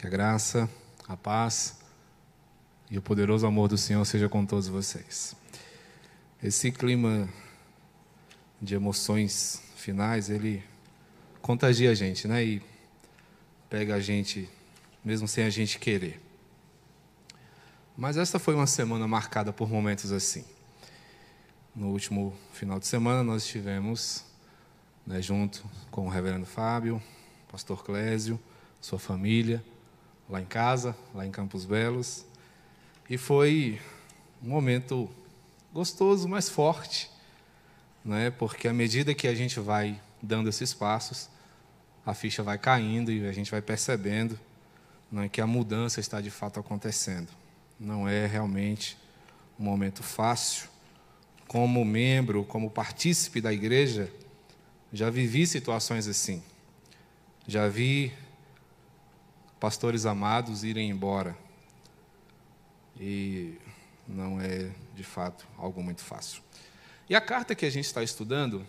Que a graça, a paz e o poderoso amor do Senhor seja com todos vocês. Esse clima de emoções finais, ele contagia a gente, né? E pega a gente, mesmo sem a gente querer. Mas esta foi uma semana marcada por momentos assim. No último final de semana, nós estivemos né, junto com o reverendo Fábio, pastor Clésio, sua família, lá em casa, lá em Campos Belos. E foi um momento gostoso, mas forte, né? porque à medida que a gente vai dando esses passos, a ficha vai caindo e a gente vai percebendo né, que a mudança está de fato acontecendo. Não é realmente um momento fácil. Como membro, como partícipe da igreja, já vivi situações assim. Já vi pastores amados irem embora. E não é, de fato, algo muito fácil. E a carta que a gente está estudando,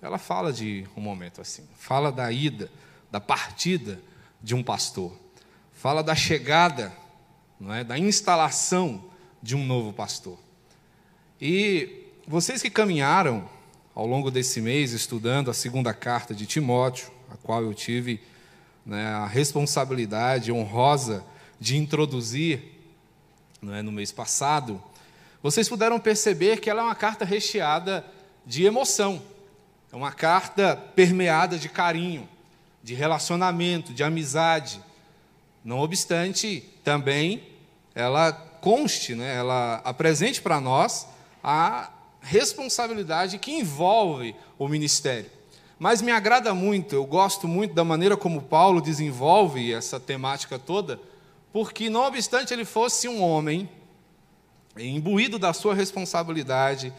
ela fala de um momento assim. Fala da ida, da partida de um pastor. Fala da chegada, não é, da instalação de um novo pastor. E vocês que caminharam ao longo desse mês estudando a segunda carta de Timóteo, a qual eu tive né, a responsabilidade honrosa de introduzir é, no mês passado, vocês puderam perceber que ela é uma carta recheada de emoção, é uma carta permeada de carinho, de relacionamento, de amizade. Não obstante, também ela conste, né, ela apresente para nós a responsabilidade que envolve o ministério. Mas me agrada muito, eu gosto muito da maneira como Paulo desenvolve essa temática toda, porque, não obstante ele fosse um homem, imbuído da sua responsabilidade,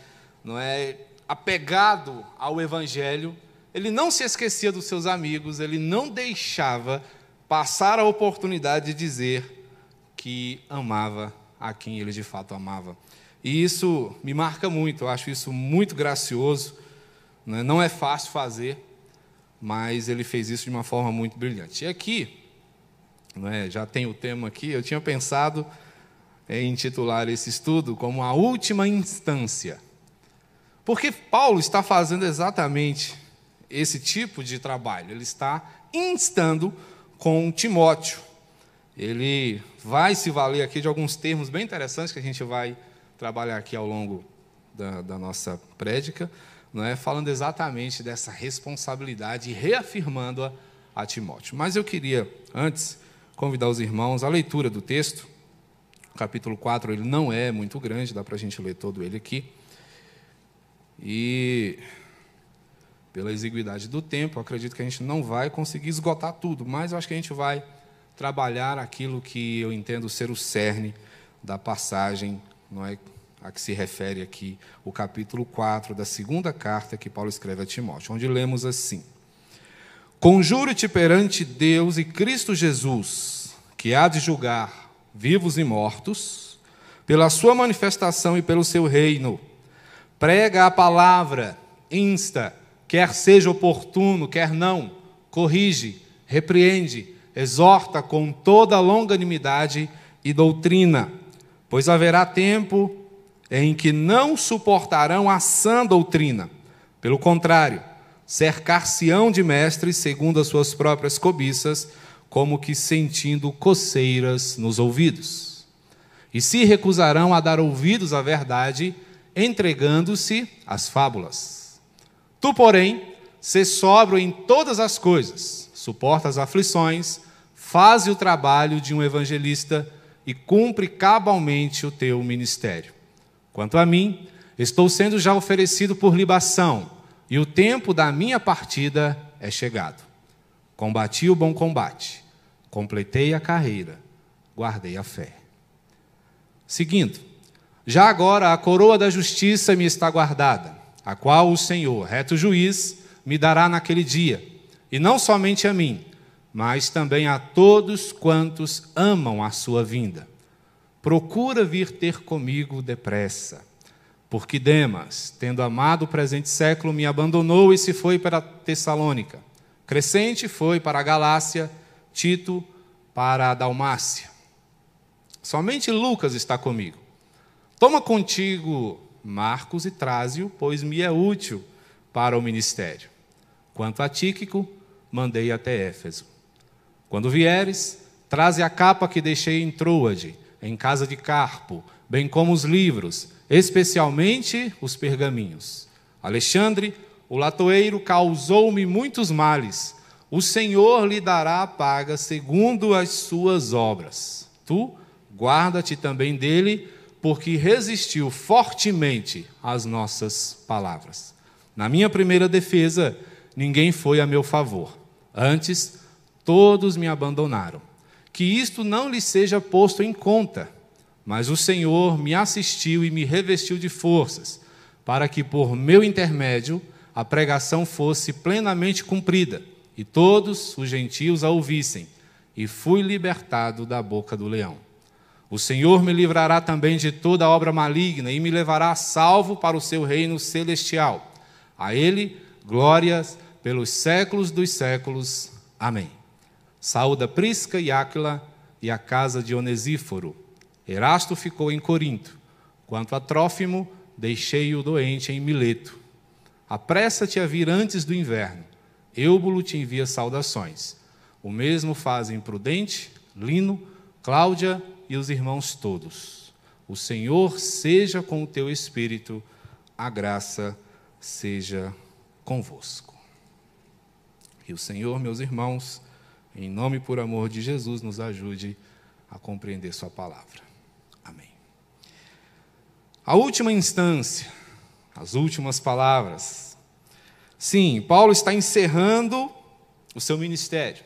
não é apegado ao evangelho, ele não se esquecia dos seus amigos, ele não deixava passar a oportunidade de dizer que amava a quem ele de fato amava. E isso me marca muito, eu acho isso muito gracioso? Não é fácil fazer, mas ele fez isso de uma forma muito brilhante. E aqui, né, já tem o tema aqui, eu tinha pensado em intitular esse estudo como a última instância. Porque Paulo está fazendo exatamente esse tipo de trabalho, ele está instando com Timóteo. Ele vai se valer aqui de alguns termos bem interessantes que a gente vai trabalhar aqui ao longo da, da nossa prédica, não é? falando exatamente dessa responsabilidade e reafirmando-a a Timóteo. Mas eu queria, antes, convidar os irmãos à leitura do texto. O capítulo 4 ele não é muito grande, dá para a gente ler todo ele aqui. E, pela exiguidade do tempo, acredito que a gente não vai conseguir esgotar tudo, mas eu acho que a gente vai trabalhar aquilo que eu entendo ser o cerne da passagem, não é? A que se refere aqui o capítulo 4 da segunda carta que Paulo escreve a Timóteo, onde lemos assim: Conjuro-te perante Deus e Cristo Jesus, que há de julgar vivos e mortos, pela sua manifestação e pelo seu reino. Prega a palavra, insta, quer seja oportuno, quer não, corrige, repreende, exorta com toda longanimidade e doutrina, pois haverá tempo em que não suportarão a sã doutrina. Pelo contrário, cercar-se-ão de mestres segundo as suas próprias cobiças, como que sentindo coceiras nos ouvidos. E se recusarão a dar ouvidos à verdade, entregando-se às fábulas. Tu, porém, sê sóbrio em todas as coisas, suporta as aflições, faze o trabalho de um evangelista e cumpre cabalmente o teu ministério. Quanto a mim, estou sendo já oferecido por libação, e o tempo da minha partida é chegado. Combati o bom combate, completei a carreira, guardei a fé. Seguindo, já agora a coroa da justiça me está guardada, a qual o Senhor, reto juiz, me dará naquele dia, e não somente a mim, mas também a todos quantos amam a sua vinda procura vir ter comigo depressa. Porque Demas, tendo amado o presente século, me abandonou e se foi para Tessalônica. Crescente foi para a Galácia, Tito para a Dalmácia. Somente Lucas está comigo. Toma contigo Marcos e traze-o, pois me é útil para o ministério. Quanto a Tíquico, mandei até Éfeso. Quando vieres, traze a capa que deixei em Troade, em casa de Carpo, bem como os livros, especialmente os pergaminhos. Alexandre, o latoeiro, causou-me muitos males. O Senhor lhe dará a paga segundo as suas obras. Tu, guarda-te também dele, porque resistiu fortemente às nossas palavras. Na minha primeira defesa, ninguém foi a meu favor. Antes, todos me abandonaram. Que isto não lhe seja posto em conta, mas o Senhor me assistiu e me revestiu de forças, para que por meu intermédio a pregação fosse plenamente cumprida e todos os gentios a ouvissem, e fui libertado da boca do leão. O Senhor me livrará também de toda obra maligna e me levará salvo para o seu reino celestial. A Ele, glórias pelos séculos dos séculos. Amém. Saúda Prisca e Áquila e a casa de Onesíforo. Erasto ficou em Corinto. Quanto a Trófimo, deixei-o doente em Mileto. Apressa-te a vir antes do inverno. Eubulo te envia saudações. O mesmo fazem Prudente, Lino, Cláudia e os irmãos todos. O Senhor seja com o teu espírito, a graça seja convosco. E o Senhor, meus irmãos, em nome e por amor de Jesus, nos ajude a compreender Sua palavra. Amém. A última instância, as últimas palavras. Sim, Paulo está encerrando o seu ministério.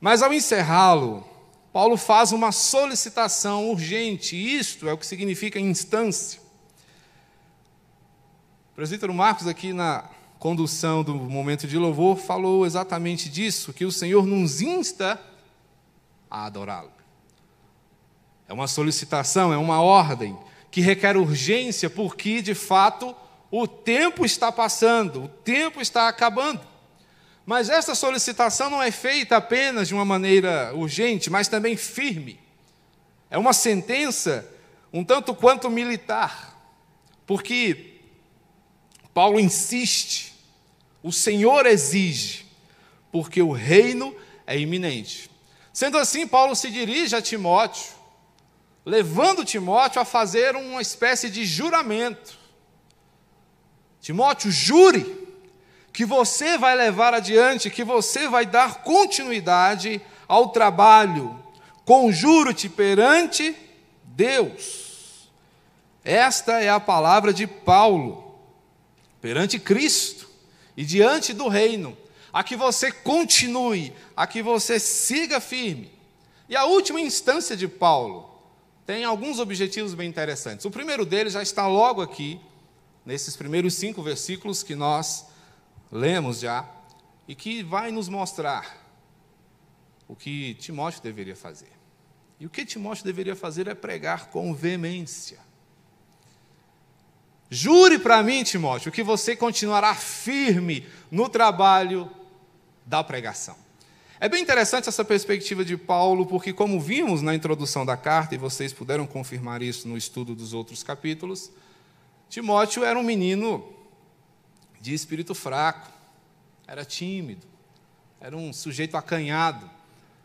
Mas ao encerrá-lo, Paulo faz uma solicitação urgente, isto é o que significa instância. O presbítero Marcos, aqui na condução do momento de louvor, falou exatamente disso, que o Senhor nos insta a adorá-lo. É uma solicitação, é uma ordem que requer urgência, porque de fato o tempo está passando, o tempo está acabando. Mas essa solicitação não é feita apenas de uma maneira urgente, mas também firme. É uma sentença um tanto quanto militar, porque Paulo insiste, o Senhor exige, porque o reino é iminente. Sendo assim, Paulo se dirige a Timóteo, levando Timóteo a fazer uma espécie de juramento. Timóteo, jure que você vai levar adiante, que você vai dar continuidade ao trabalho. Conjuro-te perante Deus. Esta é a palavra de Paulo, perante Cristo e diante do reino, a que você continue, a que você siga firme. E a última instância de Paulo tem alguns objetivos bem interessantes. O primeiro deles já está logo aqui, nesses primeiros cinco versículos que nós lemos já, e que vai nos mostrar o que Timóteo deveria fazer. E o que Timóteo deveria fazer é pregar com veemência. Jure para mim, Timóteo, que você continuará firme no trabalho da pregação. É bem interessante essa perspectiva de Paulo, porque, como vimos na introdução da carta, e vocês puderam confirmar isso no estudo dos outros capítulos, Timóteo era um menino de espírito fraco, era tímido, era um sujeito acanhado.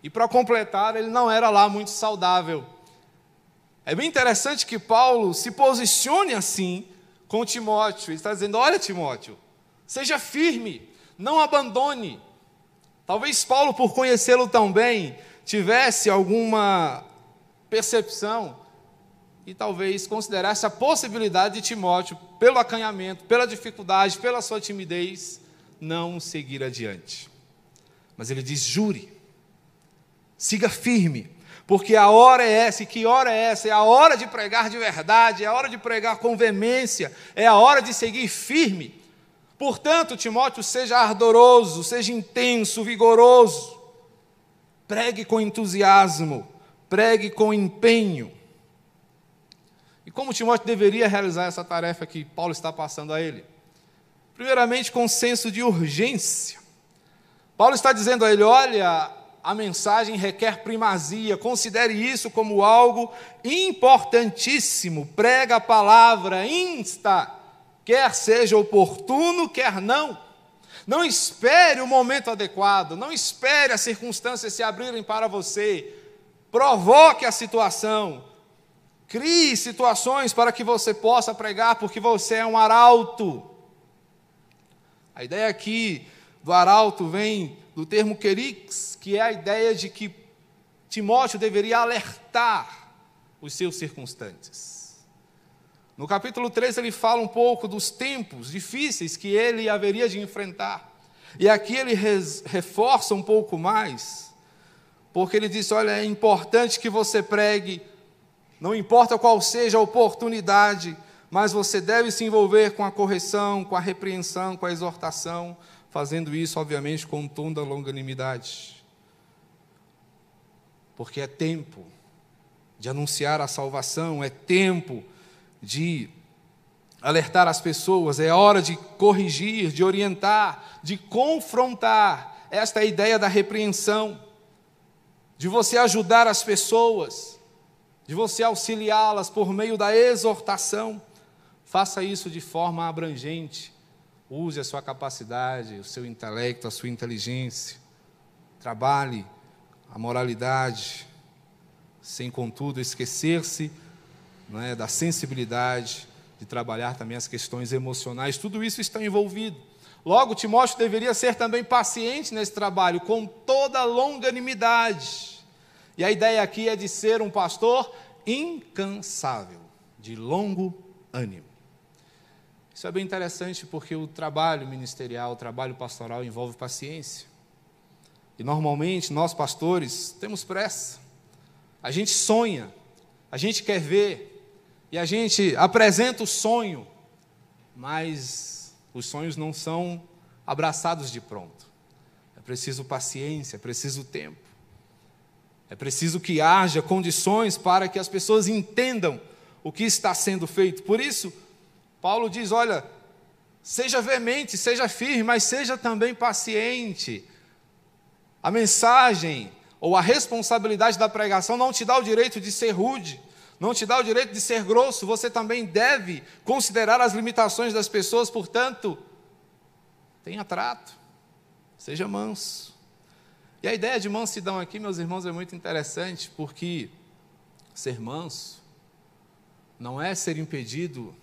E para completar, ele não era lá muito saudável. É bem interessante que Paulo se posicione assim com Timóteo. Ele está dizendo: Olha, Timóteo, seja firme, não abandone. Talvez Paulo, por conhecê-lo tão bem, tivesse alguma percepção e talvez considerasse a possibilidade de Timóteo, pelo acanhamento, pela dificuldade, pela sua timidez, não seguir adiante. Mas ele diz: jure, siga firme, porque a hora é essa, e que hora é essa? É a hora de pregar de verdade, é a hora de pregar com veemência, é a hora de seguir firme. Portanto, Timóteo, seja ardoroso, seja intenso, vigoroso, pregue com entusiasmo, pregue com empenho. E como Timóteo deveria realizar essa tarefa que Paulo está passando a ele? Primeiramente, com senso de urgência. Paulo está dizendo a ele: olha, a mensagem requer primazia, considere isso como algo importantíssimo. Prega a palavra, insta, quer seja oportuno, quer não. Não espere o momento adequado, não espere as circunstâncias se abrirem para você. Provoque a situação. Crie situações para que você possa pregar, porque você é um arauto. A ideia aqui do arauto vem do termo querix, que é a ideia de que Timóteo deveria alertar os seus circunstantes. No capítulo 3 ele fala um pouco dos tempos difíceis que ele haveria de enfrentar. E aqui ele reforça um pouco mais, porque ele diz: olha, é importante que você pregue não importa qual seja a oportunidade, mas você deve se envolver com a correção, com a repreensão, com a exortação, fazendo isso, obviamente, com toda longanimidade. Porque é tempo de anunciar a salvação, é tempo de alertar as pessoas, é hora de corrigir, de orientar, de confrontar. Esta é a ideia da repreensão, de você ajudar as pessoas de você auxiliá-las por meio da exortação. Faça isso de forma abrangente. Use a sua capacidade, o seu intelecto, a sua inteligência. Trabalhe a moralidade, sem contudo esquecer-se é, da sensibilidade, de trabalhar também as questões emocionais. Tudo isso está envolvido. Logo, Timóteo deveria ser também paciente nesse trabalho, com toda longanimidade e a ideia aqui é de ser um pastor incansável, de longo ânimo. Isso é bem interessante porque o trabalho ministerial, o trabalho pastoral envolve paciência. E normalmente nós pastores temos pressa. A gente sonha, a gente quer ver, e a gente apresenta o sonho, mas os sonhos não são abraçados de pronto. É preciso paciência, é preciso tempo. É preciso que haja condições para que as pessoas entendam o que está sendo feito. Por isso, Paulo diz: olha, seja veemente, seja firme, mas seja também paciente. A mensagem ou a responsabilidade da pregação não te dá o direito de ser rude, não te dá o direito de ser grosso, você também deve considerar as limitações das pessoas, portanto, tenha trato, seja manso. E a ideia de mansidão aqui, meus irmãos, é muito interessante, porque ser manso não é ser impedido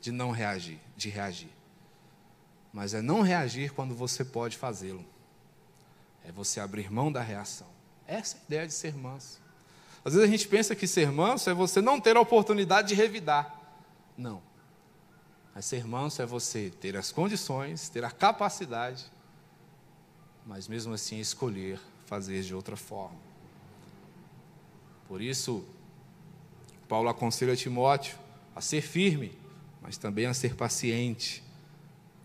de não reagir, de reagir. Mas é não reagir quando você pode fazê-lo. É você abrir mão da reação. Essa é a ideia de ser manso. Às vezes a gente pensa que ser manso é você não ter a oportunidade de revidar. Não. Mas ser manso é você ter as condições, ter a capacidade mas mesmo assim escolher fazer de outra forma. Por isso, Paulo aconselha Timóteo a ser firme, mas também a ser paciente,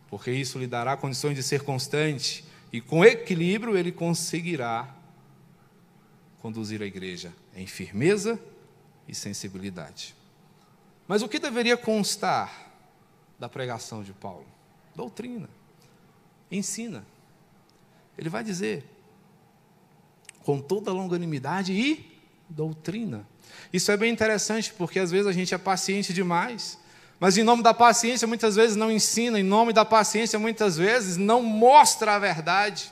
porque isso lhe dará condições de ser constante e com equilíbrio ele conseguirá conduzir a igreja em firmeza e sensibilidade. Mas o que deveria constar da pregação de Paulo? Doutrina. Ensina. Ele vai dizer, com toda longanimidade e doutrina. Isso é bem interessante, porque às vezes a gente é paciente demais, mas em nome da paciência muitas vezes não ensina, em nome da paciência muitas vezes não mostra a verdade.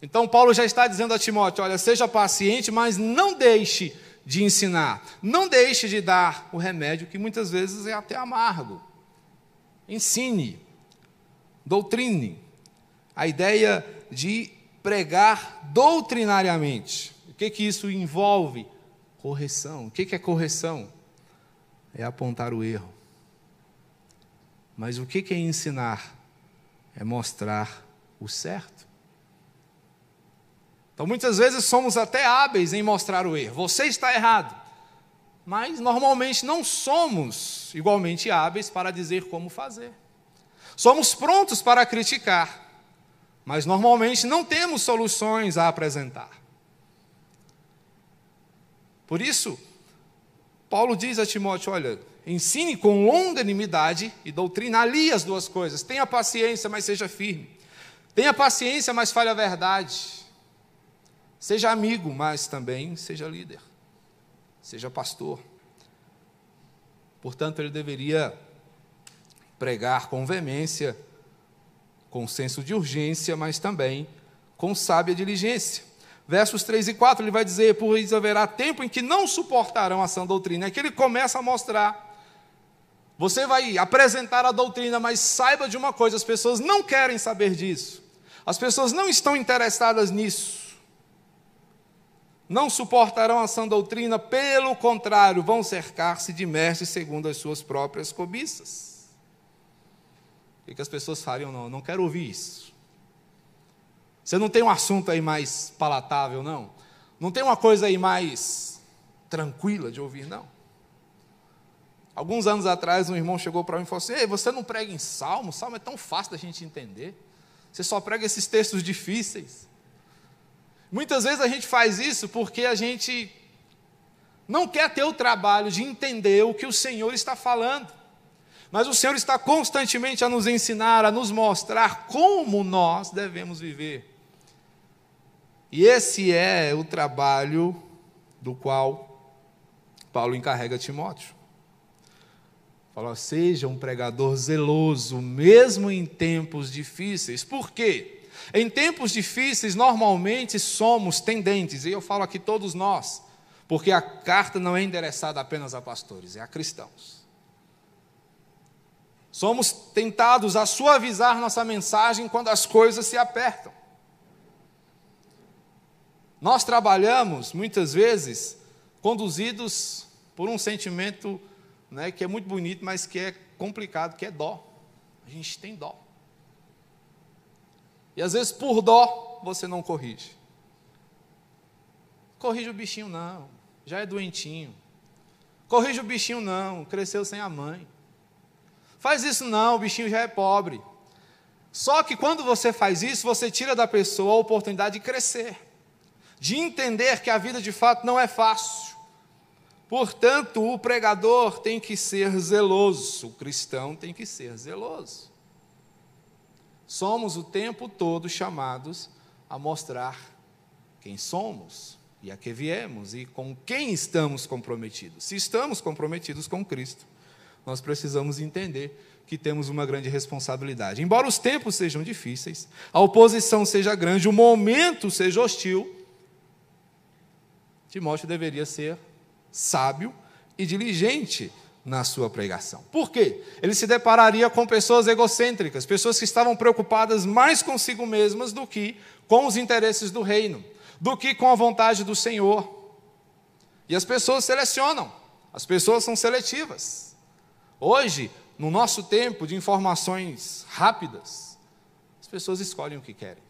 Então Paulo já está dizendo a Timóteo: olha, seja paciente, mas não deixe de ensinar, não deixe de dar o remédio que muitas vezes é até amargo. Ensine, doutrine. A ideia de pregar doutrinariamente. O que, que isso envolve? Correção. O que, que é correção? É apontar o erro. Mas o que, é ensinar? É mostrar o certo. Então, muitas vezes somos até hábeis em mostrar o erro. Você está errado. Mas normalmente não somos igualmente hábeis para dizer como fazer. Somos prontos para criticar, mas normalmente não temos soluções a apresentar. Por isso, Paulo diz a Timóteo: olha, ensine com longanimidade e doutrina, alie as duas coisas. Tenha paciência, mas seja firme. Tenha paciência, mas fale a verdade. Seja amigo, mas também seja líder. Seja pastor. Portanto, ele deveria pregar com veemência, com senso de urgência, mas também com sábia diligência. Versos 3 e 4, ele vai dizer: Pois haverá tempo em que não suportarão a sã doutrina. É que ele começa a mostrar. Você vai apresentar a doutrina, mas saiba de uma coisa: as pessoas não querem saber disso. As pessoas não estão interessadas nisso. Não suportarão a sã doutrina, pelo contrário, vão cercar-se de mestres segundo as suas próprias cobiças. O que as pessoas fariam? Não, não quero ouvir isso. Você não tem um assunto aí mais palatável, não? Não tem uma coisa aí mais tranquila de ouvir, não? Alguns anos atrás, um irmão chegou para mim e falou assim: Ei, você não prega em salmo? Salmo é tão fácil da gente entender. Você só prega esses textos difíceis. Muitas vezes a gente faz isso porque a gente não quer ter o trabalho de entender o que o Senhor está falando. Mas o Senhor está constantemente a nos ensinar, a nos mostrar como nós devemos viver. E esse é o trabalho do qual Paulo encarrega Timóteo. Fala, seja um pregador zeloso, mesmo em tempos difíceis. Por quê? Em tempos difíceis, normalmente somos tendentes, e eu falo aqui todos nós, porque a carta não é endereçada apenas a pastores, é a cristãos. Somos tentados a suavizar nossa mensagem quando as coisas se apertam. Nós trabalhamos, muitas vezes, conduzidos por um sentimento né, que é muito bonito, mas que é complicado, que é dó. A gente tem dó. E às vezes, por dó, você não corrige. Corrige o bichinho, não. Já é doentinho. Corrige o bichinho, não. Cresceu sem a mãe. Faz isso não, o bichinho já é pobre. Só que quando você faz isso, você tira da pessoa a oportunidade de crescer, de entender que a vida de fato não é fácil. Portanto, o pregador tem que ser zeloso, o cristão tem que ser zeloso. Somos o tempo todo chamados a mostrar quem somos e a que viemos e com quem estamos comprometidos. Se estamos comprometidos com Cristo, nós precisamos entender que temos uma grande responsabilidade. Embora os tempos sejam difíceis, a oposição seja grande, o momento seja hostil, Timóteo deveria ser sábio e diligente na sua pregação. Por quê? Ele se depararia com pessoas egocêntricas, pessoas que estavam preocupadas mais consigo mesmas do que com os interesses do reino, do que com a vontade do Senhor. E as pessoas selecionam, as pessoas são seletivas. Hoje, no nosso tempo de informações rápidas, as pessoas escolhem o que querem.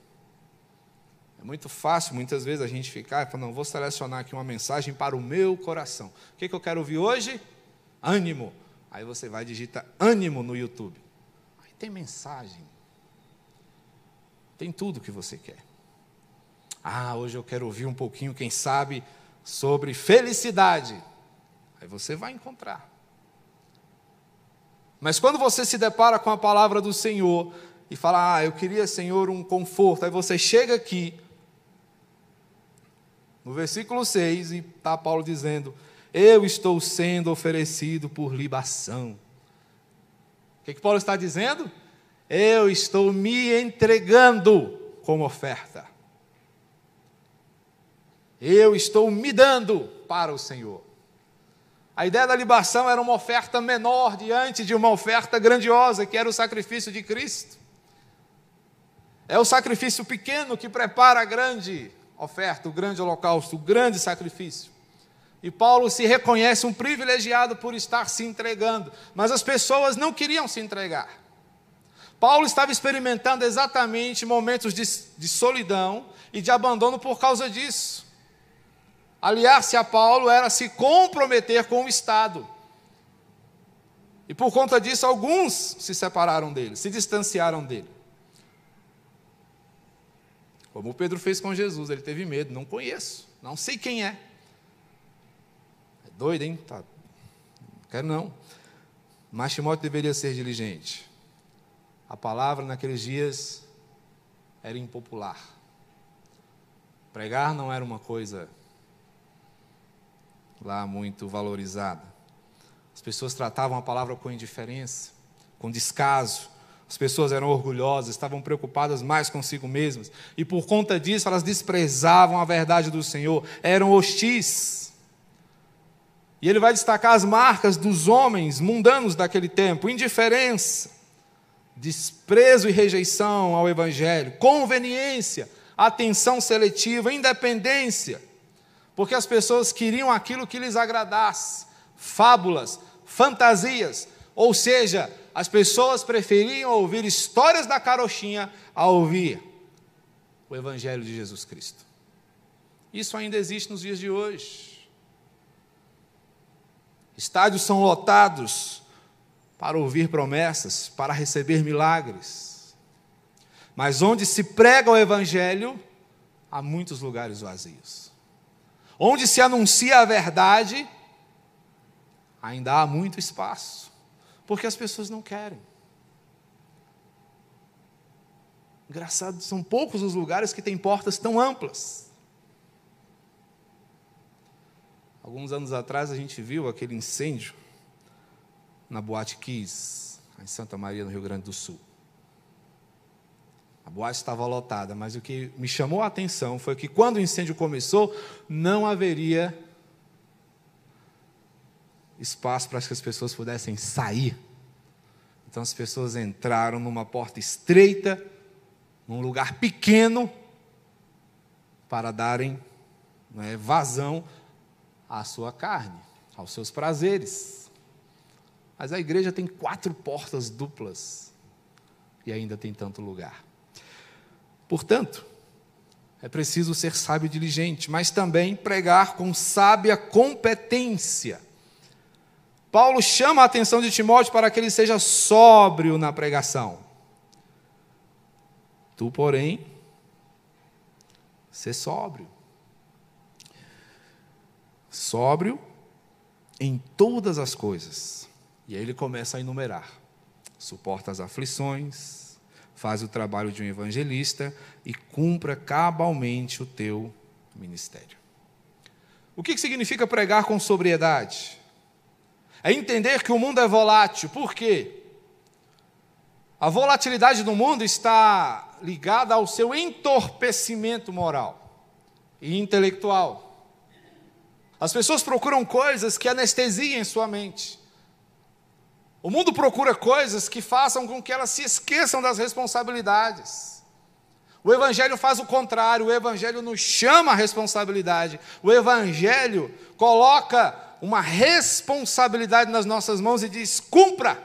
É muito fácil, muitas vezes, a gente ficar falar, não, vou selecionar aqui uma mensagem para o meu coração. O que, que eu quero ouvir hoje? Ânimo. Aí você vai digitar ânimo no YouTube. Aí tem mensagem. Tem tudo que você quer. Ah, hoje eu quero ouvir um pouquinho, quem sabe, sobre felicidade. Aí você vai encontrar. Mas quando você se depara com a palavra do Senhor e fala, ah, eu queria, Senhor, um conforto, aí você chega aqui, no versículo 6, e está Paulo dizendo: Eu estou sendo oferecido por libação. O que, que Paulo está dizendo? Eu estou me entregando como oferta. Eu estou me dando para o Senhor. A ideia da libação era uma oferta menor diante de uma oferta grandiosa, que era o sacrifício de Cristo. É o sacrifício pequeno que prepara a grande oferta, o grande holocausto, o grande sacrifício. E Paulo se reconhece um privilegiado por estar se entregando, mas as pessoas não queriam se entregar. Paulo estava experimentando exatamente momentos de, de solidão e de abandono por causa disso. Aliar-se a Paulo era se comprometer com o Estado. E por conta disso, alguns se separaram dele, se distanciaram dele. Como Pedro fez com Jesus, ele teve medo, não conheço, não sei quem é. É doido, hein? Tá. Não quero não. Mas Timóteo deveria ser diligente. A palavra naqueles dias era impopular. Pregar não era uma coisa lá muito valorizada. As pessoas tratavam a palavra com indiferença, com descaso. As pessoas eram orgulhosas, estavam preocupadas mais consigo mesmas, e por conta disso elas desprezavam a verdade do Senhor, eram hostis. E ele vai destacar as marcas dos homens mundanos daquele tempo: indiferença, desprezo e rejeição ao Evangelho, conveniência, atenção seletiva, independência, porque as pessoas queriam aquilo que lhes agradasse, fábulas, fantasias, ou seja, as pessoas preferiam ouvir histórias da carochinha a ouvir o Evangelho de Jesus Cristo. Isso ainda existe nos dias de hoje. Estádios são lotados para ouvir promessas, para receber milagres. Mas onde se prega o Evangelho, há muitos lugares vazios. Onde se anuncia a verdade, ainda há muito espaço, porque as pessoas não querem. Engraçado, são poucos os lugares que têm portas tão amplas. Alguns anos atrás a gente viu aquele incêndio na Boate Kiss, em Santa Maria, no Rio Grande do Sul. A boate estava lotada, mas o que me chamou a atenção foi que quando o incêndio começou, não haveria espaço para que as pessoas pudessem sair. Então as pessoas entraram numa porta estreita, num lugar pequeno, para darem né, vazão à sua carne, aos seus prazeres. Mas a igreja tem quatro portas duplas e ainda tem tanto lugar. Portanto, é preciso ser sábio e diligente, mas também pregar com sábia competência. Paulo chama a atenção de Timóteo para que ele seja sóbrio na pregação. Tu, porém, ser sóbrio. Sóbrio em todas as coisas. E aí ele começa a enumerar: suporta as aflições, faz o trabalho de um evangelista e cumpra cabalmente o teu ministério. O que significa pregar com sobriedade? É entender que o mundo é volátil. Por quê? A volatilidade do mundo está ligada ao seu entorpecimento moral e intelectual. As pessoas procuram coisas que anestesiem sua mente. O mundo procura coisas que façam com que elas se esqueçam das responsabilidades. O Evangelho faz o contrário, o Evangelho nos chama a responsabilidade. O Evangelho coloca uma responsabilidade nas nossas mãos e diz: cumpra.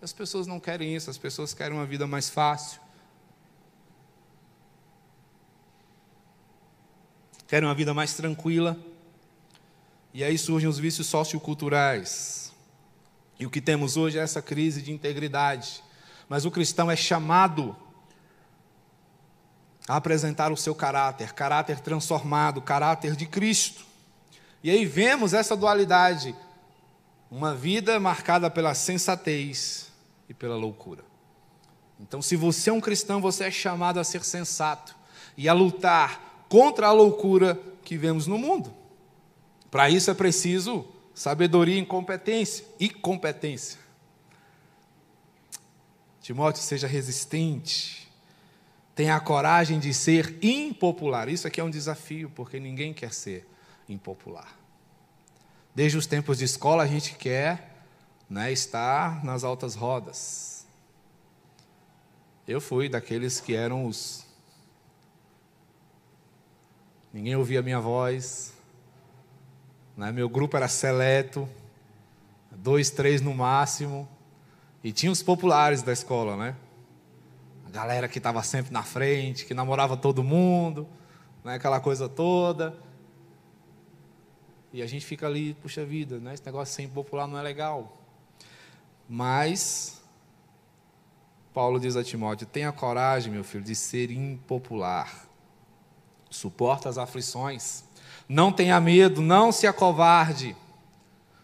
As pessoas não querem isso, as pessoas querem uma vida mais fácil. Querem uma vida mais tranquila. E aí surgem os vícios socioculturais. E o que temos hoje é essa crise de integridade. Mas o cristão é chamado a apresentar o seu caráter, caráter transformado, caráter de Cristo. E aí vemos essa dualidade, uma vida marcada pela sensatez e pela loucura. Então, se você é um cristão, você é chamado a ser sensato e a lutar contra a loucura que vemos no mundo. Para isso é preciso sabedoria e competência e competência. Timóteo, seja resistente. Tenha a coragem de ser impopular. Isso aqui é um desafio, porque ninguém quer ser impopular. Desde os tempos de escola, a gente quer né, estar nas altas rodas. Eu fui daqueles que eram os. Ninguém ouvia a minha voz. Né, meu grupo era seleto, dois, três no máximo. E tinha os populares da escola, né? A galera que estava sempre na frente, que namorava todo mundo, né, aquela coisa toda. E a gente fica ali, puxa vida, né? esse negócio sem popular não é legal. Mas, Paulo diz a Timóteo: tenha coragem, meu filho, de ser impopular. Suporta as aflições. Não tenha medo, não se acovarde.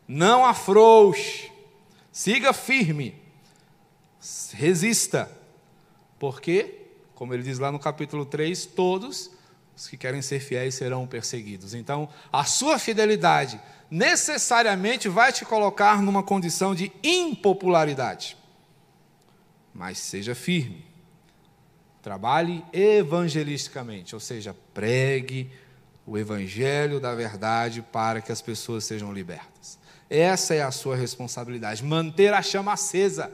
Não afrouxe. Siga firme. Resista. Porque, como ele diz lá no capítulo 3, todos os que querem ser fiéis serão perseguidos. Então, a sua fidelidade necessariamente vai te colocar numa condição de impopularidade. Mas seja firme. Trabalhe evangelisticamente, ou seja, pregue o evangelho da verdade para que as pessoas sejam libertas. Essa é a sua responsabilidade, manter a chama acesa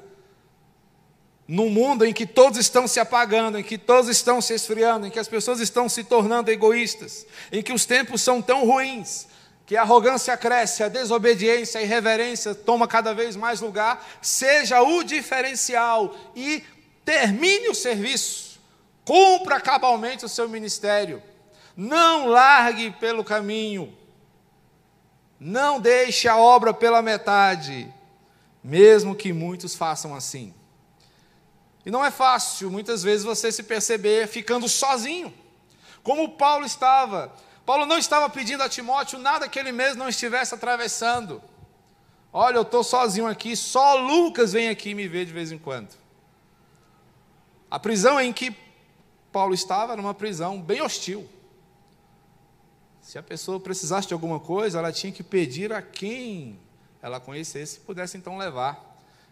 num mundo em que todos estão se apagando, em que todos estão se esfriando, em que as pessoas estão se tornando egoístas, em que os tempos são tão ruins, que a arrogância cresce, a desobediência, a irreverência toma cada vez mais lugar, seja o diferencial e termine o serviço, cumpra cabalmente o seu ministério, não largue pelo caminho, não deixe a obra pela metade, mesmo que muitos façam assim. E não é fácil, muitas vezes, você se perceber ficando sozinho, como Paulo estava. Paulo não estava pedindo a Timóteo nada que ele mesmo não estivesse atravessando. Olha, eu estou sozinho aqui, só Lucas vem aqui me ver de vez em quando. A prisão em que Paulo estava era uma prisão bem hostil. Se a pessoa precisasse de alguma coisa, ela tinha que pedir a quem ela conhecesse e pudesse então levar.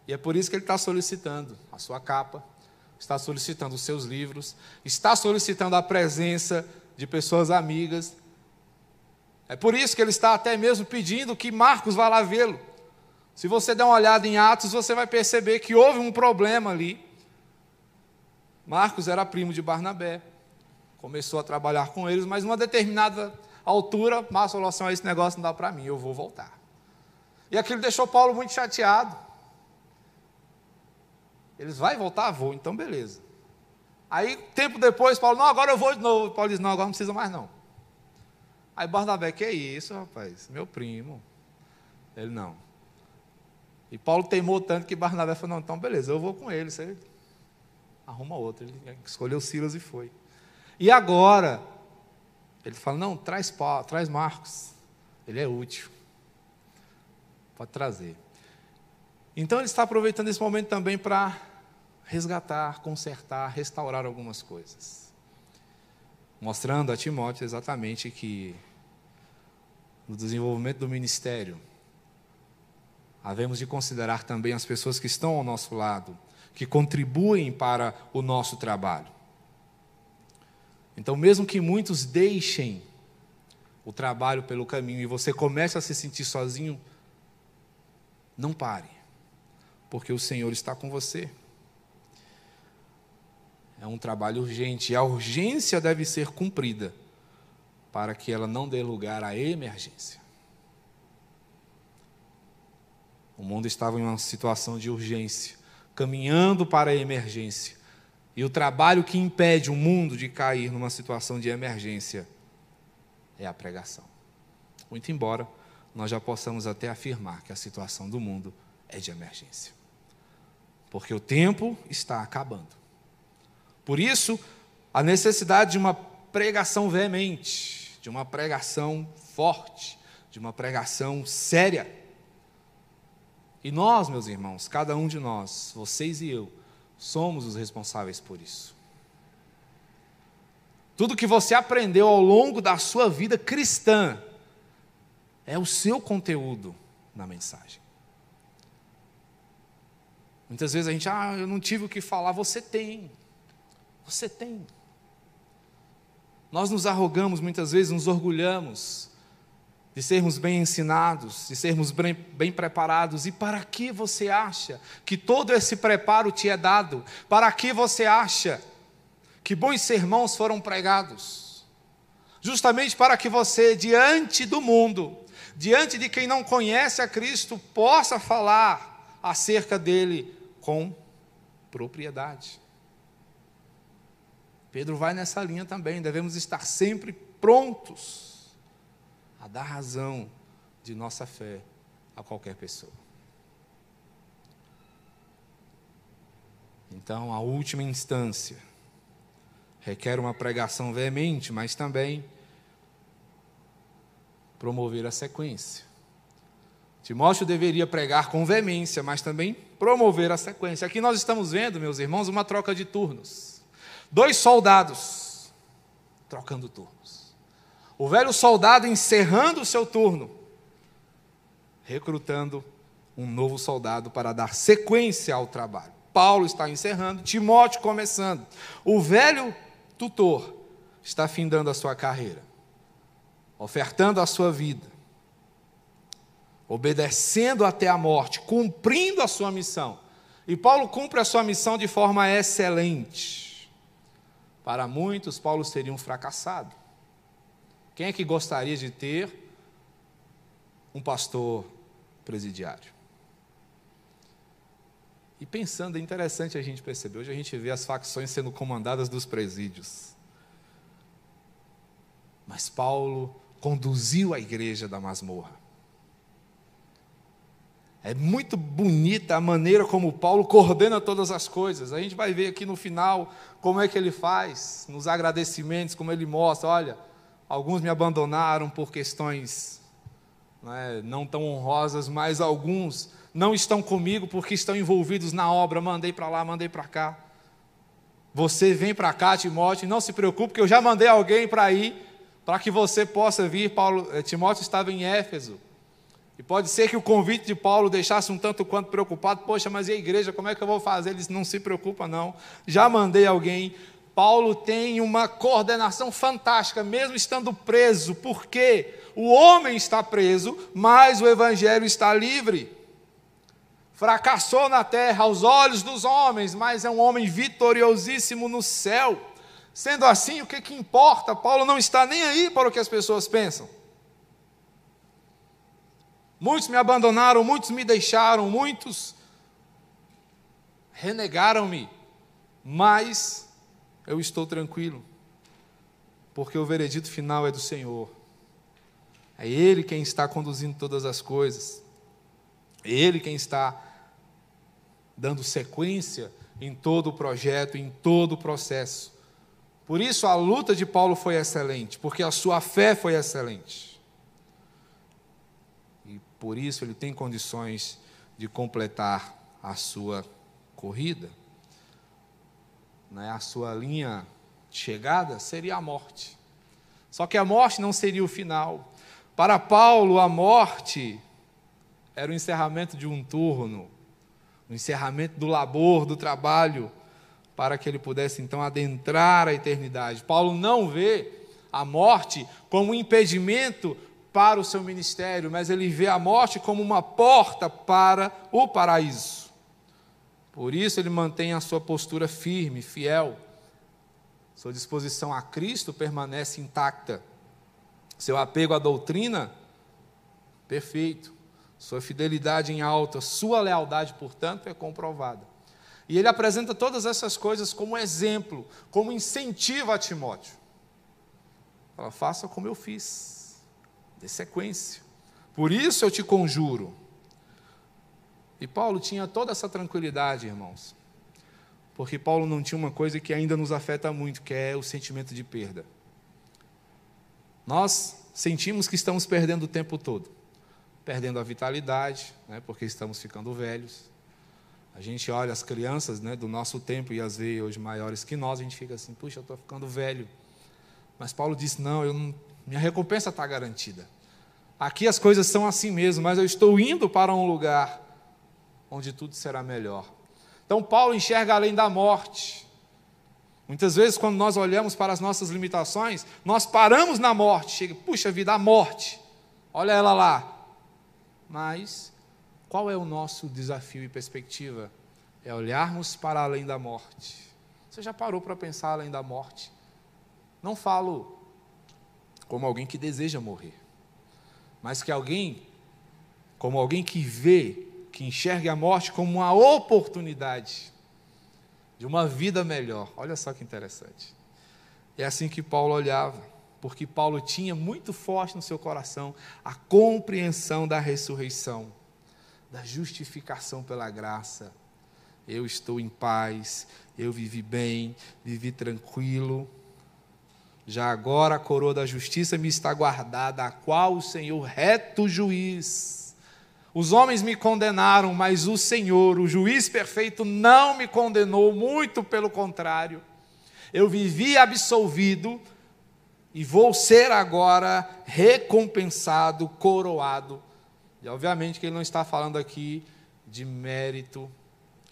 E é por isso que ele está solicitando a sua capa, está solicitando os seus livros, está solicitando a presença de pessoas amigas. É por isso que ele está até mesmo pedindo que Marcos vá lá vê-lo. Se você der uma olhada em Atos, você vai perceber que houve um problema ali. Marcos era primo de Barnabé, começou a trabalhar com eles, mas numa determinada altura, Márcio falou assim: esse negócio não dá para mim, eu vou voltar. E aquilo deixou Paulo muito chateado. Eles vai voltar? Vou, então beleza. Aí, tempo depois, Paulo, não, agora eu vou de novo. Paulo diz, não, agora não precisa mais não. Aí Barnabé, que é isso, rapaz? Meu primo. Ele, não. E Paulo teimou tanto que Barnabé falou, não, então beleza, eu vou com ele. Você arruma outro. Ele escolheu Silas e foi. E agora, ele fala, não, traz, Paulo, traz Marcos. Ele é útil. Pode trazer. Então ele está aproveitando esse momento também para resgatar, consertar, restaurar algumas coisas. Mostrando a Timóteo exatamente que no desenvolvimento do ministério, havemos de considerar também as pessoas que estão ao nosso lado, que contribuem para o nosso trabalho. Então, mesmo que muitos deixem o trabalho pelo caminho e você comece a se sentir sozinho, não pare, porque o Senhor está com você. É um trabalho urgente e a urgência deve ser cumprida para que ela não dê lugar à emergência. O mundo estava em uma situação de urgência, caminhando para a emergência. E o trabalho que impede o mundo de cair numa situação de emergência é a pregação. Muito embora nós já possamos até afirmar que a situação do mundo é de emergência. Porque o tempo está acabando. Por isso, a necessidade de uma pregação veemente, de uma pregação forte, de uma pregação séria. E nós, meus irmãos, cada um de nós, vocês e eu, somos os responsáveis por isso. Tudo que você aprendeu ao longo da sua vida cristã é o seu conteúdo na mensagem. Muitas vezes a gente, ah, eu não tive o que falar, você tem. Você tem. Nós nos arrogamos muitas vezes, nos orgulhamos de sermos bem ensinados, de sermos bem, bem, preparados. E para que você acha que todo esse preparo te é dado? Para que você acha que bons sermãos foram pregados? Justamente para que você, diante do mundo, diante de quem não conhece a Cristo, possa falar acerca dele com propriedade. Pedro vai nessa linha também, devemos estar sempre prontos a dar razão de nossa fé a qualquer pessoa. Então, a última instância requer uma pregação veemente, mas também promover a sequência. Timóteo deveria pregar com veemência, mas também promover a sequência. Aqui nós estamos vendo, meus irmãos, uma troca de turnos. Dois soldados trocando turnos. O velho soldado encerrando o seu turno, recrutando um novo soldado para dar sequência ao trabalho. Paulo está encerrando, Timóteo começando. O velho tutor está findando a sua carreira, ofertando a sua vida, obedecendo até a morte, cumprindo a sua missão. E Paulo cumpre a sua missão de forma excelente. Para muitos, Paulo seria um fracassado. Quem é que gostaria de ter um pastor presidiário? E pensando, é interessante a gente perceber, hoje a gente vê as facções sendo comandadas dos presídios. Mas Paulo conduziu a igreja da masmorra. É muito bonita a maneira como Paulo coordena todas as coisas. A gente vai ver aqui no final como é que ele faz, nos agradecimentos, como ele mostra: olha, alguns me abandonaram por questões não, é, não tão honrosas, mas alguns não estão comigo porque estão envolvidos na obra. Mandei para lá, mandei para cá. Você vem para cá, Timóteo, não se preocupe, que eu já mandei alguém para ir, para que você possa vir. Paulo, eh, Timóteo estava em Éfeso. E pode ser que o convite de Paulo deixasse um tanto quanto preocupado. Poxa, mas e a igreja, como é que eu vou fazer? Ele disse, não se preocupa não. Já mandei alguém. Paulo tem uma coordenação fantástica, mesmo estando preso. porque O homem está preso, mas o evangelho está livre fracassou na terra aos olhos dos homens, mas é um homem vitoriosíssimo no céu. Sendo assim, o que, que importa? Paulo não está nem aí para o que as pessoas pensam. Muitos me abandonaram, muitos me deixaram, muitos renegaram-me, mas eu estou tranquilo, porque o veredito final é do Senhor. É Ele quem está conduzindo todas as coisas, é Ele quem está dando sequência em todo o projeto, em todo o processo. Por isso a luta de Paulo foi excelente, porque a sua fé foi excelente. Por isso ele tem condições de completar a sua corrida. Né? A sua linha de chegada seria a morte. Só que a morte não seria o final. Para Paulo, a morte era o encerramento de um turno, no encerramento do labor, do trabalho, para que ele pudesse então adentrar a eternidade. Paulo não vê a morte como um impedimento para o seu ministério, mas ele vê a morte como uma porta para o paraíso. Por isso ele mantém a sua postura firme, fiel. Sua disposição a Cristo permanece intacta. Seu apego à doutrina, perfeito sua fidelidade em alta, sua lealdade, portanto, é comprovada. E ele apresenta todas essas coisas como exemplo, como incentivo a Timóteo. Fala, faça como eu fiz, dê sequência. Por isso eu te conjuro. E Paulo tinha toda essa tranquilidade, irmãos, porque Paulo não tinha uma coisa que ainda nos afeta muito, que é o sentimento de perda. Nós sentimos que estamos perdendo o tempo todo perdendo a vitalidade, né, porque estamos ficando velhos. A gente olha as crianças né, do nosso tempo e as vê hoje maiores que nós, a gente fica assim, puxa, eu estou ficando velho. Mas Paulo disse: não, eu não minha recompensa está garantida. Aqui as coisas são assim mesmo, mas eu estou indo para um lugar onde tudo será melhor. Então, Paulo enxerga além da morte. Muitas vezes, quando nós olhamos para as nossas limitações, nós paramos na morte. Chega, puxa vida, a morte. Olha ela lá. Mas qual é o nosso desafio e perspectiva? É olharmos para além da morte. Você já parou para pensar além da morte? Não falo como alguém que deseja morrer, mas que alguém, como alguém que vê, que enxerga a morte como uma oportunidade de uma vida melhor. Olha só que interessante. É assim que Paulo olhava porque Paulo tinha muito forte no seu coração a compreensão da ressurreição, da justificação pela graça. Eu estou em paz, eu vivi bem, vivi tranquilo. Já agora a coroa da justiça me está guardada, a qual o Senhor, reto juiz. Os homens me condenaram, mas o Senhor, o juiz perfeito, não me condenou, muito pelo contrário. Eu vivi absolvido e vou ser agora recompensado, coroado. E obviamente que ele não está falando aqui de mérito,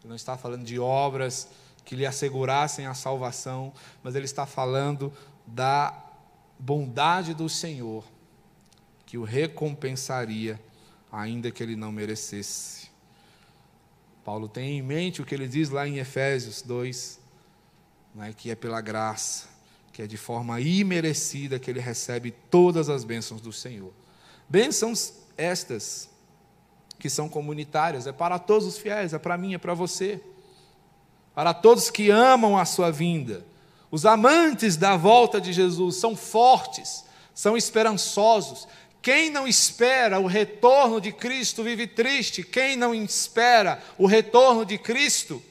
ele não está falando de obras que lhe assegurassem a salvação, mas ele está falando da bondade do Senhor, que o recompensaria, ainda que ele não merecesse. Paulo tem em mente o que ele diz lá em Efésios 2, né, que é pela graça, que é de forma imerecida que ele recebe todas as bênçãos do Senhor. Bênçãos estas que são comunitárias, é para todos os fiéis, é para mim, é para você, para todos que amam a sua vinda. Os amantes da volta de Jesus são fortes, são esperançosos. Quem não espera o retorno de Cristo vive triste. Quem não espera o retorno de Cristo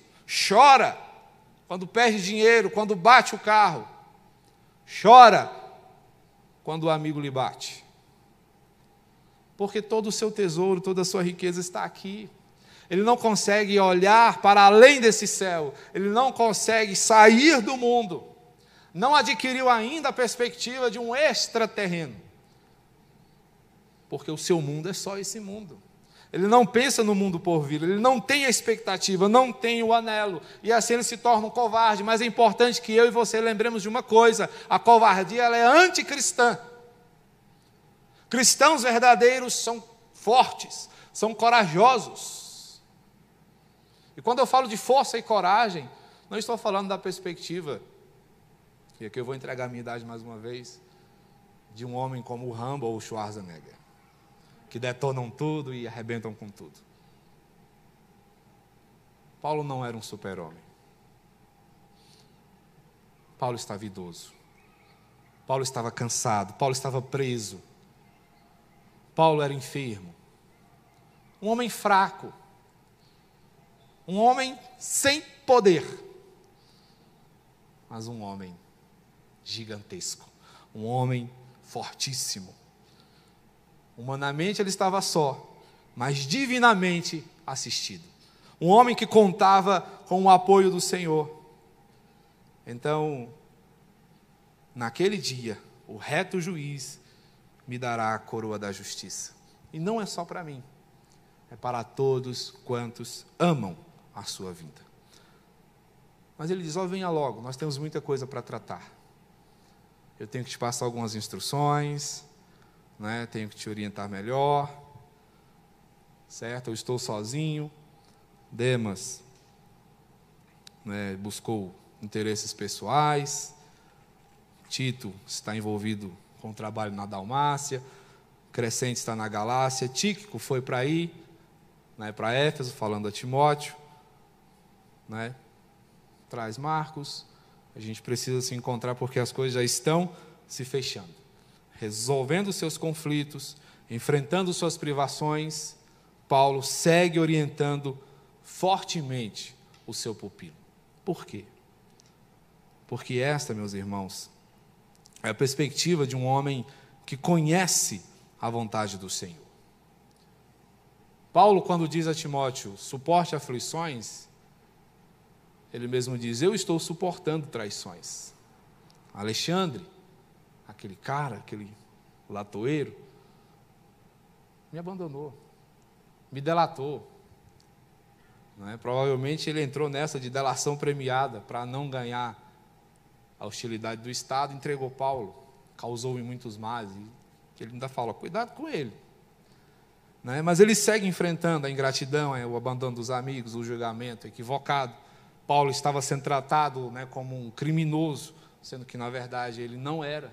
chora quando perde dinheiro, quando bate o carro. Chora quando o amigo lhe bate. Porque todo o seu tesouro, toda a sua riqueza está aqui. Ele não consegue olhar para além desse céu, ele não consegue sair do mundo, não adquiriu ainda a perspectiva de um extraterreno, porque o seu mundo é só esse mundo. Ele não pensa no mundo por vir, ele não tem a expectativa, não tem o anelo, e assim ele se torna um covarde. Mas é importante que eu e você lembremos de uma coisa: a covardia ela é anticristã. Cristãos verdadeiros são fortes, são corajosos. E quando eu falo de força e coragem, não estou falando da perspectiva, e aqui eu vou entregar a minha idade mais uma vez, de um homem como o Rambo ou o Schwarzenegger que detonam tudo e arrebentam com tudo. Paulo não era um super-homem. Paulo estava idoso. Paulo estava cansado. Paulo estava preso. Paulo era enfermo. Um homem fraco. Um homem sem poder. Mas um homem gigantesco. Um homem fortíssimo Humanamente ele estava só, mas divinamente assistido. Um homem que contava com o apoio do Senhor. Então, naquele dia, o reto juiz me dará a coroa da justiça. E não é só para mim, é para todos quantos amam a sua vida. Mas ele diz: Ó, oh, venha logo, nós temos muita coisa para tratar. Eu tenho que te passar algumas instruções, né? tenho que te orientar melhor, certo? Eu estou sozinho. Demas né, buscou interesses pessoais. Tito está envolvido com o trabalho na Dalmácia. Crescente está na Galácia. Tíquico foi para aí, né, para Éfeso, falando a Timóteo. Né? Traz Marcos. A gente precisa se encontrar porque as coisas já estão se fechando resolvendo seus conflitos, enfrentando suas privações, Paulo segue orientando fortemente o seu pupilo. Por quê? Porque esta, meus irmãos, é a perspectiva de um homem que conhece a vontade do Senhor. Paulo, quando diz a Timóteo, suporte aflições, ele mesmo diz: Eu estou suportando traições. Alexandre, aquele cara, aquele latoeiro, me abandonou, me delatou. É? Provavelmente ele entrou nessa de delação premiada para não ganhar a hostilidade do Estado, entregou Paulo, causou-me muitos males. E ele ainda fala: cuidado com ele. É? Mas ele segue enfrentando a ingratidão, é, o abandono dos amigos, o julgamento equivocado. Paulo estava sendo tratado né, como um criminoso, sendo que na verdade ele não era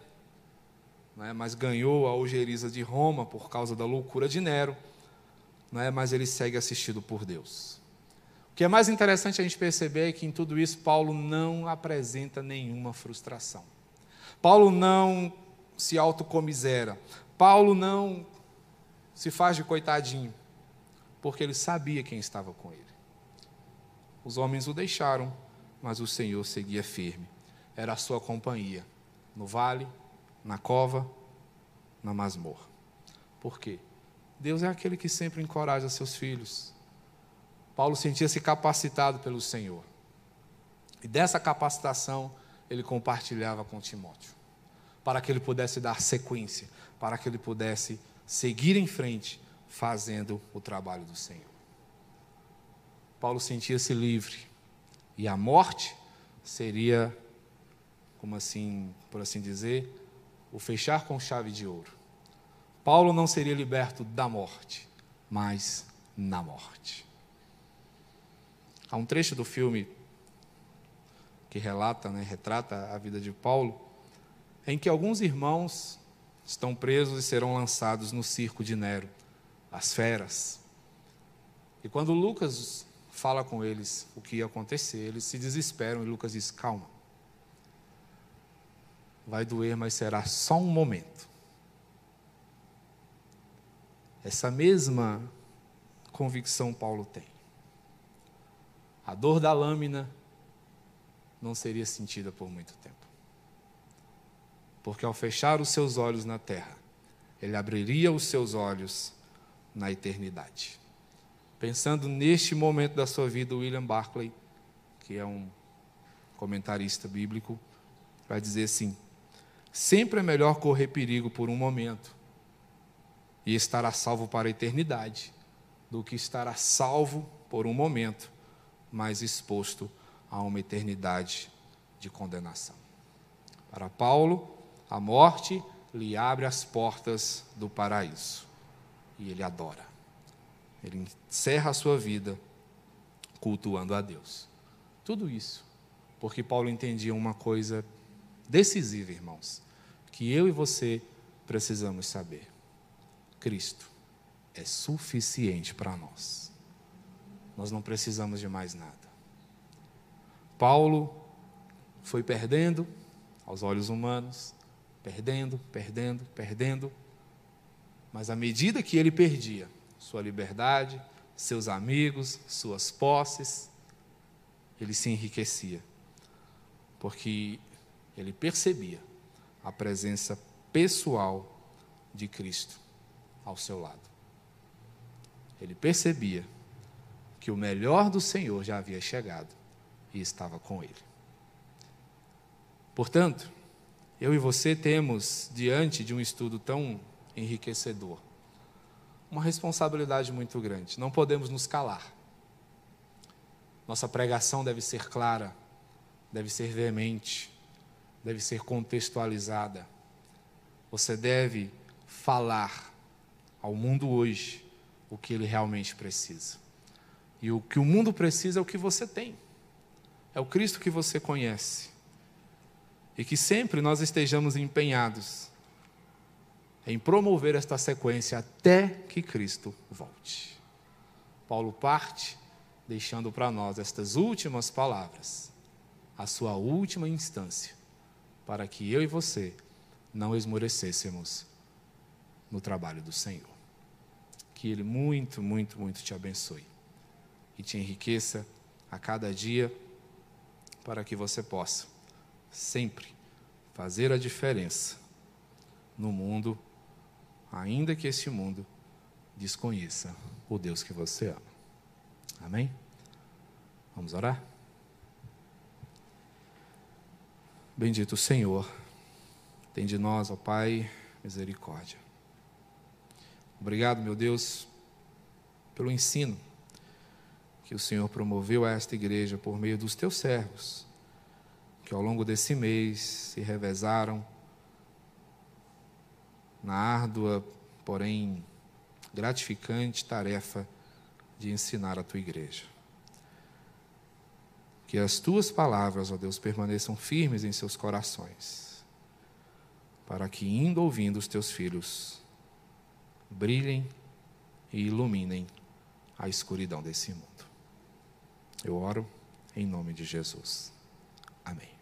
né, mas ganhou a algeriza de Roma por causa da loucura de Nero, né, mas ele segue assistido por Deus. O que é mais interessante a gente perceber é que em tudo isso Paulo não apresenta nenhuma frustração. Paulo não se autocomisera. Paulo não se faz de coitadinho, porque ele sabia quem estava com ele. Os homens o deixaram, mas o Senhor seguia firme. Era a sua companhia no vale, na cova, na masmorra. Por quê? Deus é aquele que sempre encoraja seus filhos. Paulo sentia-se capacitado pelo Senhor. E dessa capacitação ele compartilhava com Timóteo. para que ele pudesse dar sequência, para que ele pudesse seguir em frente, fazendo o trabalho do Senhor. Paulo sentia-se livre e a morte seria, como assim, por assim dizer, o fechar com chave de ouro. Paulo não seria liberto da morte, mas na morte. Há um trecho do filme que relata, né, retrata a vida de Paulo, em que alguns irmãos estão presos e serão lançados no circo de Nero, as feras. E quando Lucas fala com eles o que ia acontecer, eles se desesperam e Lucas diz: calma. Vai doer, mas será só um momento. Essa mesma convicção Paulo tem. A dor da lâmina não seria sentida por muito tempo. Porque ao fechar os seus olhos na terra, ele abriria os seus olhos na eternidade. Pensando neste momento da sua vida, William Barclay, que é um comentarista bíblico, vai dizer assim: sempre é melhor correr perigo por um momento e estar a salvo para a eternidade, do que estar a salvo por um momento, mas exposto a uma eternidade de condenação. Para Paulo, a morte lhe abre as portas do paraíso e ele adora. Ele encerra a sua vida cultuando a Deus. Tudo isso porque Paulo entendia uma coisa decisiva, irmãos, que eu e você precisamos saber. Cristo é suficiente para nós. Nós não precisamos de mais nada. Paulo foi perdendo aos olhos humanos, perdendo, perdendo, perdendo, mas à medida que ele perdia sua liberdade, seus amigos, suas posses, ele se enriquecia, porque ele percebia a presença pessoal de Cristo ao seu lado. Ele percebia que o melhor do Senhor já havia chegado e estava com ele. Portanto, eu e você temos, diante de um estudo tão enriquecedor, uma responsabilidade muito grande. Não podemos nos calar. Nossa pregação deve ser clara, deve ser veemente, deve ser contextualizada. Você deve falar ao mundo hoje o que ele realmente precisa. E o que o mundo precisa é o que você tem. É o Cristo que você conhece. E que sempre nós estejamos empenhados em promover esta sequência até que Cristo volte. Paulo parte deixando para nós estas últimas palavras, a sua última instância, para que eu e você não esmorecêssemos no trabalho do Senhor que Ele muito, muito, muito te abençoe e te enriqueça a cada dia para que você possa sempre fazer a diferença no mundo, ainda que este mundo desconheça o Deus que você ama. Amém? Vamos orar? Bendito Senhor, tem de nós, ó Pai, misericórdia. Obrigado, meu Deus, pelo ensino que o Senhor promoveu a esta igreja por meio dos teus servos, que ao longo desse mês se revezaram na árdua, porém gratificante tarefa de ensinar a tua igreja. Que as tuas palavras, ó Deus, permaneçam firmes em seus corações, para que, indo ouvindo os teus filhos, brilhem e iluminem a escuridão desse mundo. Eu oro em nome de Jesus. Amém.